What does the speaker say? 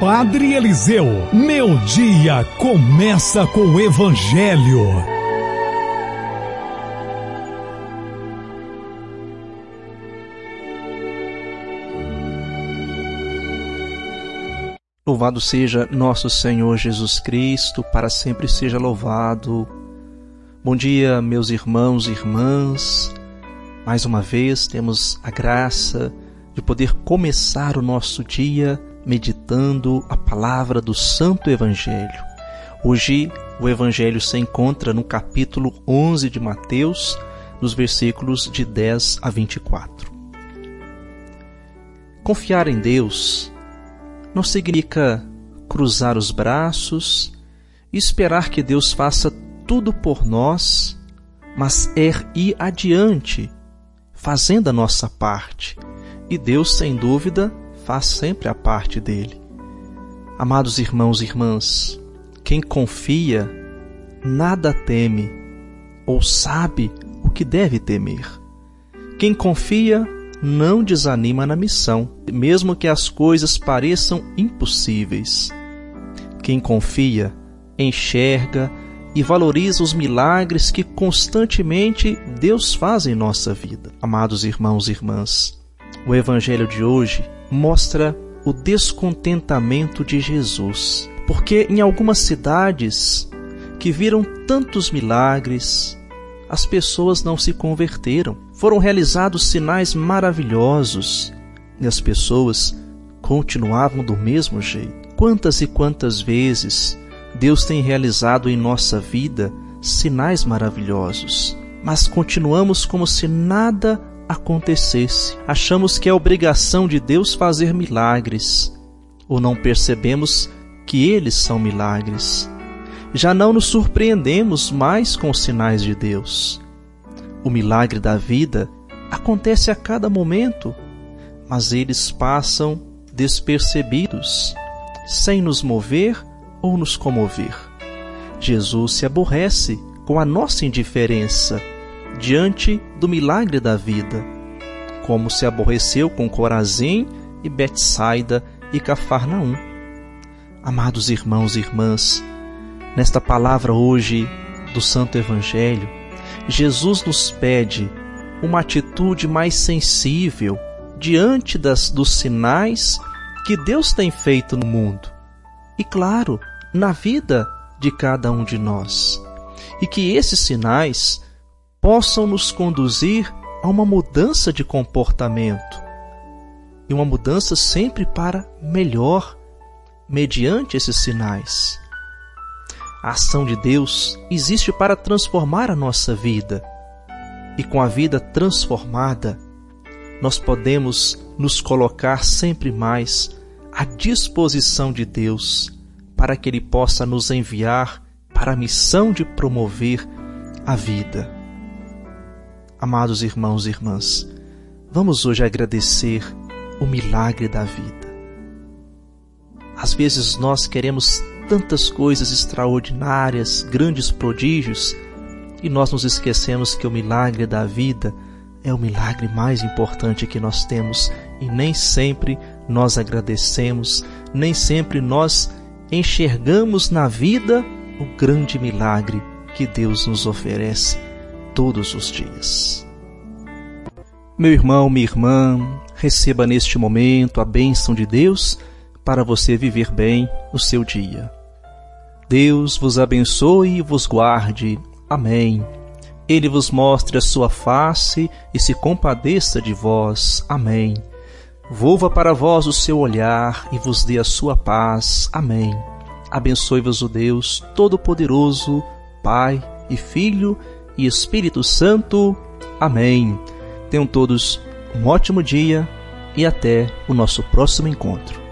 Padre Eliseu, meu dia começa com o Evangelho. Louvado seja nosso Senhor Jesus Cristo, para sempre seja louvado. Bom dia, meus irmãos e irmãs. Mais uma vez temos a graça de poder começar o nosso dia meditando a palavra do Santo Evangelho. Hoje o Evangelho se encontra no capítulo 11 de Mateus, nos versículos de 10 a 24. Confiar em Deus não significa cruzar os braços e esperar que Deus faça tudo por nós, mas é ir adiante, fazendo a nossa parte. E Deus, sem dúvida, faz sempre a parte dele. Amados irmãos e irmãs, quem confia nada teme ou sabe o que deve temer. Quem confia não desanima na missão, mesmo que as coisas pareçam impossíveis. Quem confia enxerga e valoriza os milagres que constantemente Deus faz em nossa vida. Amados irmãos e irmãs, o Evangelho de hoje mostra o descontentamento de Jesus, porque em algumas cidades que viram tantos milagres, as pessoas não se converteram. Foram realizados sinais maravilhosos e as pessoas continuavam do mesmo jeito. Quantas e quantas vezes Deus tem realizado em nossa vida sinais maravilhosos, mas continuamos como se nada acontecesse. Achamos que é obrigação de Deus fazer milagres, ou não percebemos que eles são milagres. Já não nos surpreendemos mais com os sinais de Deus. O milagre da vida acontece a cada momento, mas eles passam despercebidos, sem nos mover ou nos comover. Jesus se aborrece com a nossa indiferença diante do milagre da vida, como se aborreceu com Corazim e Betsaida e Cafarnaum. Amados irmãos e irmãs, nesta palavra hoje do Santo Evangelho, Jesus nos pede uma atitude mais sensível diante das, dos sinais que Deus tem feito no mundo e, claro, na vida de cada um de nós. E que esses sinais possam nos conduzir a uma mudança de comportamento e uma mudança sempre para melhor, mediante esses sinais. A ação de Deus existe para transformar a nossa vida, e com a vida transformada, nós podemos nos colocar sempre mais à disposição de Deus para que Ele possa nos enviar para a missão de promover a vida. Amados irmãos e irmãs, vamos hoje agradecer o milagre da vida. Às vezes nós queremos tantas coisas extraordinárias, grandes prodígios, e nós nos esquecemos que o milagre da vida é o milagre mais importante que nós temos e nem sempre nós agradecemos, nem sempre nós enxergamos na vida o grande milagre que Deus nos oferece todos os dias. Meu irmão, minha irmã, receba neste momento a bênção de Deus para você viver bem o seu dia. Deus vos abençoe e vos guarde. Amém. Ele vos mostre a sua face e se compadeça de vós. Amém. Volva para vós o seu olhar e vos dê a sua paz. Amém. Abençoe-vos o Deus Todo-Poderoso, Pai e Filho e Espírito Santo. Amém. Tenham todos um ótimo dia e até o nosso próximo encontro.